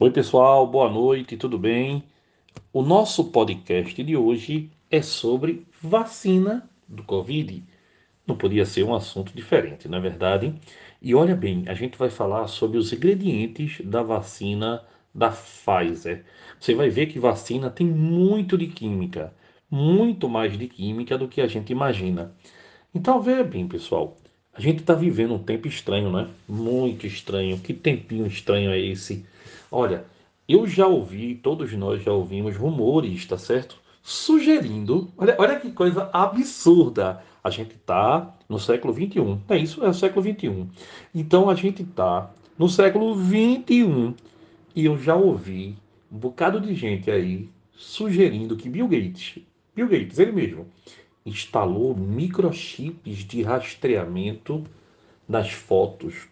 Oi, pessoal, boa noite, tudo bem? O nosso podcast de hoje é sobre vacina do Covid. Não podia ser um assunto diferente, não é verdade? E olha bem, a gente vai falar sobre os ingredientes da vacina da Pfizer. Você vai ver que vacina tem muito de química, muito mais de química do que a gente imagina. Então, veja bem, pessoal, a gente está vivendo um tempo estranho, né? Muito estranho. Que tempinho estranho é esse? Olha, eu já ouvi, todos nós já ouvimos rumores, tá certo? Sugerindo, olha, olha que coisa absurda. A gente está no século 21. É isso, é o século 21. Então a gente está no século 21 e eu já ouvi um bocado de gente aí sugerindo que Bill Gates, Bill Gates, ele mesmo, instalou microchips de rastreamento nas fotos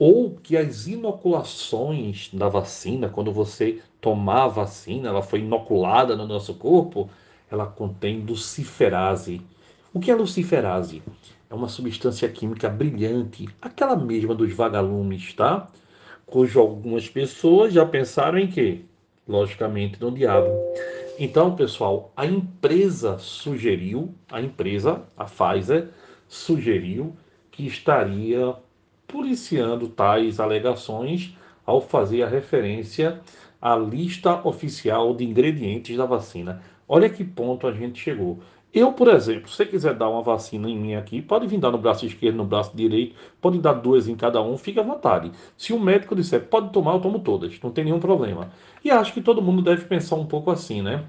ou que as inoculações da vacina, quando você tomar a vacina, ela foi inoculada no nosso corpo, ela contém luciferase. O que é luciferase? É uma substância química brilhante, aquela mesma dos vagalumes, tá? Cujo algumas pessoas já pensaram em quê? Logicamente no diabo. Então, pessoal, a empresa sugeriu, a empresa, a Pfizer, sugeriu que estaria policiando tais alegações ao fazer a referência à lista oficial de ingredientes da vacina. Olha que ponto a gente chegou. Eu, por exemplo, se você quiser dar uma vacina em mim aqui, pode vir dar no braço esquerdo, no braço direito, pode dar duas em cada um, fique à vontade. Se o médico disser pode tomar, eu tomo todas, não tem nenhum problema. E acho que todo mundo deve pensar um pouco assim, né?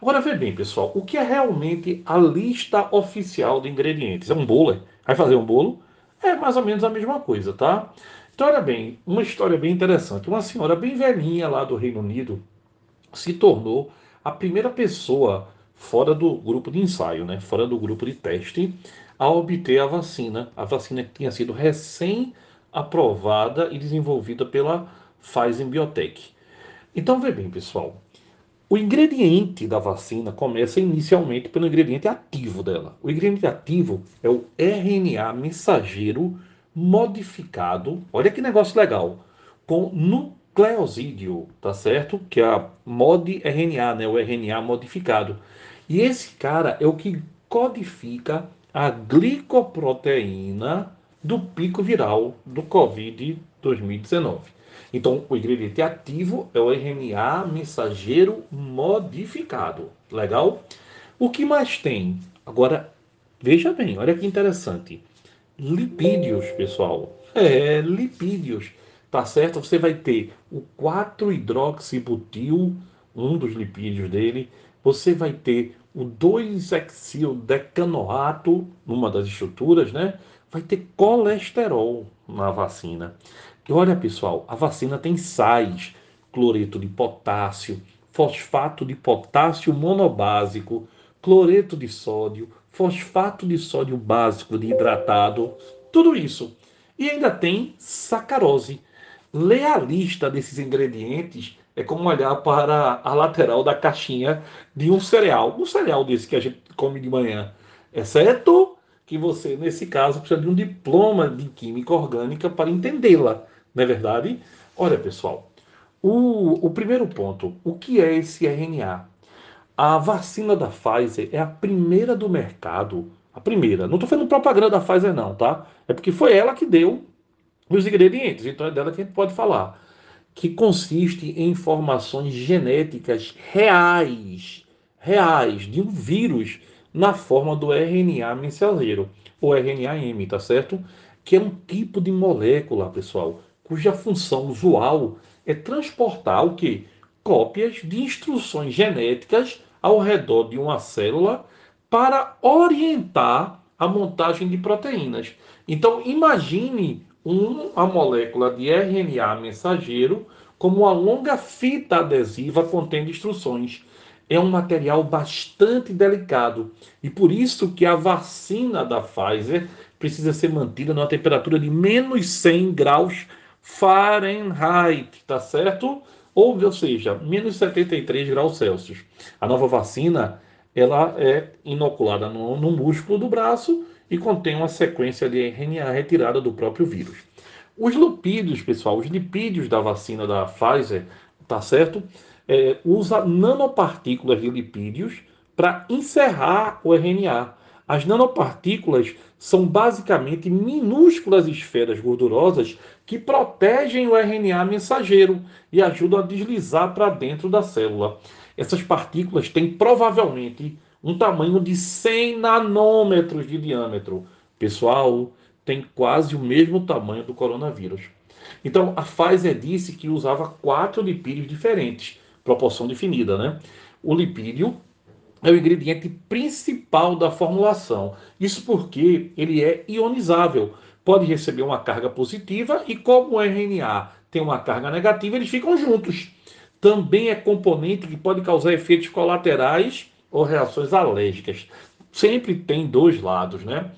Agora vê bem, pessoal, o que é realmente a lista oficial de ingredientes? É um bolo? É? Vai fazer um bolo? É mais ou menos a mesma coisa, tá? Então, olha bem, uma história bem interessante. Uma senhora bem velhinha lá do Reino Unido se tornou a primeira pessoa fora do grupo de ensaio, né, fora do grupo de teste, a obter a vacina. A vacina que tinha sido recém aprovada e desenvolvida pela Pfizer Biotech. Então, vê bem, pessoal. O ingrediente da vacina começa inicialmente pelo ingrediente ativo dela. O ingrediente ativo é o RNA mensageiro modificado. Olha que negócio legal. Com nucleosídeo, tá certo? Que é a mod-RNA, né? O RNA modificado. E esse cara é o que codifica a glicoproteína do pico viral do Covid 2019. Então, o ingrediente ativo é o RNA mensageiro modificado. Legal? O que mais tem? Agora, veja bem, olha que interessante. Lipídios, pessoal. É, lipídios. Tá certo? Você vai ter o 4-hidroxibutil, um dos lipídios dele. Você vai ter o 2-hexildecanoato, numa das estruturas, né? Vai ter colesterol na vacina. E olha, pessoal, a vacina tem sais, cloreto de potássio, fosfato de potássio monobásico, cloreto de sódio, fosfato de sódio básico de hidratado, tudo isso. E ainda tem sacarose. Lê a lista desses ingredientes é como olhar para a lateral da caixinha de um cereal, um cereal desse que a gente come de manhã, exceto que você, nesse caso, precisa de um diploma de química orgânica para entendê-la, não é verdade? Olha, pessoal, o, o primeiro ponto, o que é esse RNA? A vacina da Pfizer é a primeira do mercado, a primeira. Não estou fazendo propaganda da Pfizer, não, tá? É porque foi ela que deu os ingredientes, então é dela que a gente pode falar que consiste em informações genéticas reais, reais, de um vírus na forma do RNA mensageiro, ou RNA-M, tá certo? Que é um tipo de molécula, pessoal, cuja função usual é transportar o que? Cópias de instruções genéticas ao redor de uma célula para orientar a montagem de proteínas. Então, imagine uma molécula de RNA mensageiro como uma longa fita adesiva contendo instruções. É um material bastante delicado e por isso que a vacina da Pfizer precisa ser mantida numa temperatura de menos 100 graus Fahrenheit, tá certo? Ou, ou seja, menos 73 graus Celsius. A nova vacina ela é inoculada no, no músculo do braço e contém uma sequência de RNA retirada do próprio vírus. Os lipídios, pessoal, os lipídios da vacina da Pfizer, tá certo? É, usa nanopartículas de lipídios para encerrar o RNA. As nanopartículas são basicamente minúsculas esferas gordurosas que protegem o RNA mensageiro e ajudam a deslizar para dentro da célula. Essas partículas têm provavelmente um tamanho de 100 nanômetros de diâmetro. Pessoal, tem quase o mesmo tamanho do coronavírus. Então, a Pfizer disse que usava quatro lipídios diferentes, proporção definida, né? O lipídio é o ingrediente principal da formulação. Isso porque ele é ionizável. Pode receber uma carga positiva e, como o RNA tem uma carga negativa, eles ficam juntos. Também é componente que pode causar efeitos colaterais ou reações alérgicas. Sempre tem dois lados, né?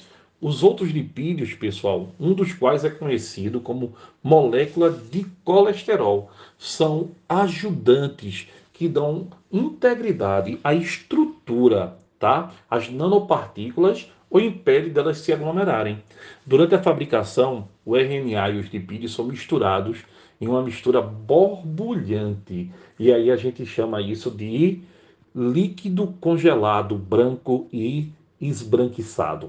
Os outros lipídios, pessoal, um dos quais é conhecido como molécula de colesterol, são ajudantes que dão integridade à estrutura, tá? As nanopartículas ou impede delas se aglomerarem. Durante a fabricação, o RNA e os lipídios são misturados em uma mistura borbulhante. E aí a gente chama isso de líquido congelado branco e esbranquiçado.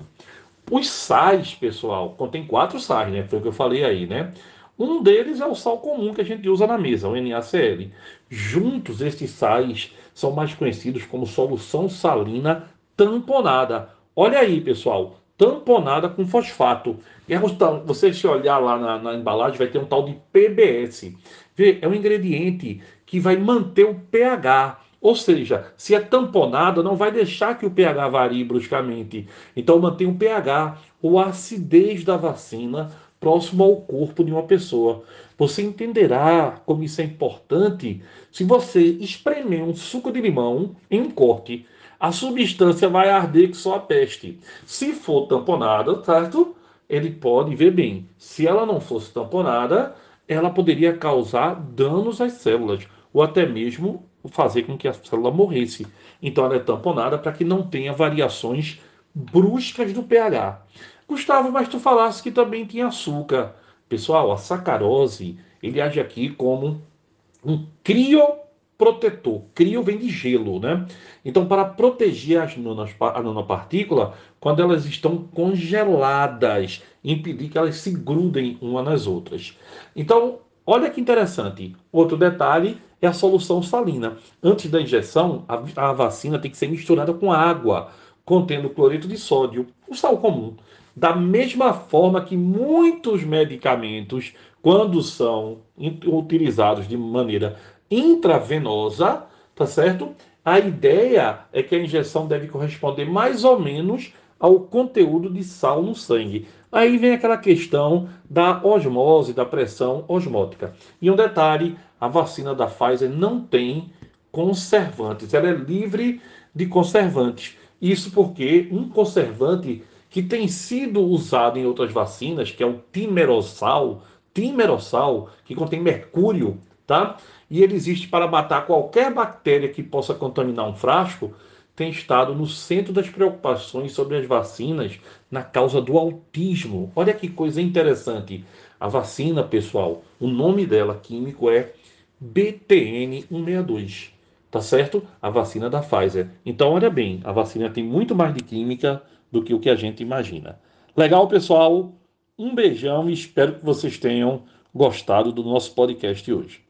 Os sais, pessoal, contém quatro sais, né? Foi o que eu falei aí, né? Um deles é o sal comum que a gente usa na mesa, o NaCl. Juntos, esses sais são mais conhecidos como solução salina tamponada. Olha aí, pessoal, tamponada com fosfato. E você se olhar lá na, na embalagem, vai ter um tal de PBS. Vê, é um ingrediente que vai manter o pH. Ou seja, se é tamponada, não vai deixar que o pH varie bruscamente. Então mantém o pH ou a acidez da vacina próximo ao corpo de uma pessoa. Você entenderá como isso é importante se você espremer um suco de limão em um corte. A substância vai arder que só a peste. Se for tamponada, certo? Ele pode ver bem. Se ela não fosse tamponada, ela poderia causar danos às células ou até mesmo fazer com que a célula morresse. Então ela é tamponada para que não tenha variações bruscas do pH. Gustavo, mas tu falasse que também tinha açúcar. Pessoal, a sacarose, ele age aqui como um crioprotetor. Crio vem de gelo, né? Então, para proteger as a nanopartícula, quando elas estão congeladas, impedir que elas se grudem umas nas outras. Então, olha que interessante. Outro detalhe é a solução salina. Antes da injeção, a, a vacina tem que ser misturada com água, contendo cloreto de sódio, o sal comum. Da mesma forma que muitos medicamentos, quando são utilizados de maneira intravenosa, tá certo? A ideia é que a injeção deve corresponder mais ou menos ao conteúdo de sal no sangue. Aí vem aquela questão da osmose, da pressão osmótica. E um detalhe, a vacina da Pfizer não tem conservantes, ela é livre de conservantes. Isso porque um conservante que tem sido usado em outras vacinas, que é o timerosal, timerosal, que contém mercúrio, tá? E ele existe para matar qualquer bactéria que possa contaminar um frasco, tem estado no centro das preocupações sobre as vacinas na causa do autismo. Olha que coisa interessante. A vacina, pessoal, o nome dela químico é BTN 162. Tá certo? A vacina da Pfizer. Então, olha bem, a vacina tem muito mais de química do que o que a gente imagina. Legal, pessoal? Um beijão e espero que vocês tenham gostado do nosso podcast hoje.